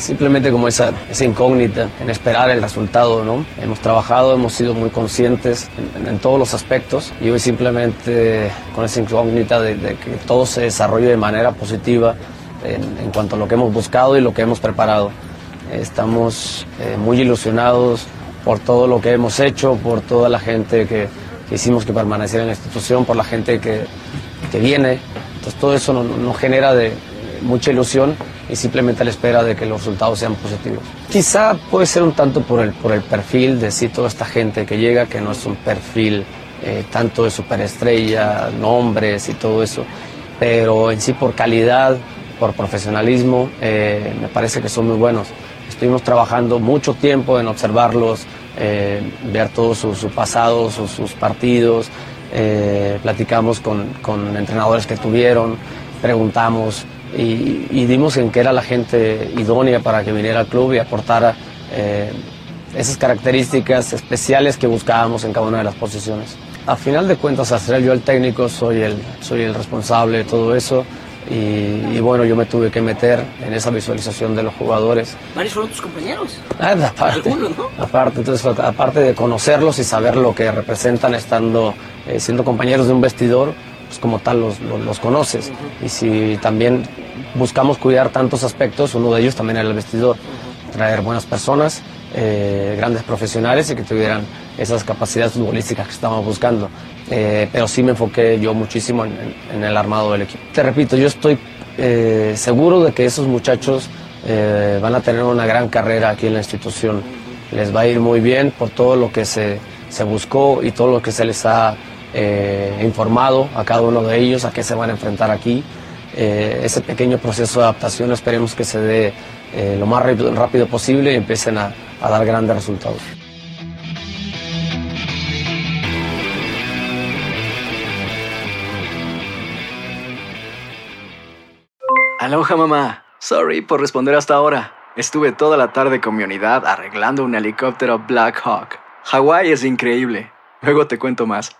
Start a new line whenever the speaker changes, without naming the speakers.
Simplemente como esa, esa incógnita en esperar el resultado, ¿no? Hemos trabajado, hemos sido muy conscientes en, todos los aspectos y hoy simplemente con esa incógnita de, que todo se desarrolle de manera positiva en, cuanto a lo que hemos buscado y lo que hemos preparado. Estamos eh, muy ilusionados por todo lo que hemos hecho, por toda la gente que, hicimos que permaneciera en la institución, por la gente que, que viene. Entonces todo eso nos genera de mucha ilusión y simplemente a la espera de que los resultados sean positivos. Quizá puede ser un tanto por el, por el perfil de sí, toda esta gente que llega, que no es un perfil eh, tanto de superestrella, nombres y todo eso, pero en sí por calidad, por profesionalismo, eh, me parece que son muy buenos. Estuvimos trabajando mucho tiempo en observarlos, eh, ver todo su, su pasado, sus, sus partidos, eh, platicamos con, con entrenadores que tuvieron, preguntamos y, y dimos en que era la gente idónea para que viniera al club y aportara eh, esas características especiales que buscábamos en cada una de las posiciones. A final de cuentas, al ser yo el técnico, soy el, soy el responsable de todo eso y, y bueno, yo me tuve que meter en esa visualización de los jugadores.
¿Varios fueron tus compañeros?
Ah, aparte,
Algunos, ¿no?
aparte, entonces, aparte de conocerlos y saber lo que representan estando eh, siendo compañeros de un vestidor, pues como tal los, los, conoces. Y si también buscamos cuidar tantos aspectos, uno de ellos también era el vestidor, traer buenas personas, eh, grandes profesionales y que tuvieran esas capacidades futbolísticas que estábamos buscando. Eh, pero sí me enfoqué yo muchísimo en, el armado del equipo. Te repito, yo estoy eh, seguro de que esos muchachos van a tener una gran carrera aquí en la institución. Les va a ir muy bien por todo lo que se, se buscó y todo lo que se les ha eh, informado a cada uno de ellos, a qué se van a enfrentar aquí. Eh, ese pequeño proceso de adaptación esperemos que se dé eh, lo más rápido, posible y empiecen a, a dar grandes resultados.
Aloha mamá. Sorry por responder hasta ahora. Estuve toda la tarde con mi unidad arreglando un helicóptero Black Hawk. Hawái es increíble. Luego te cuento más.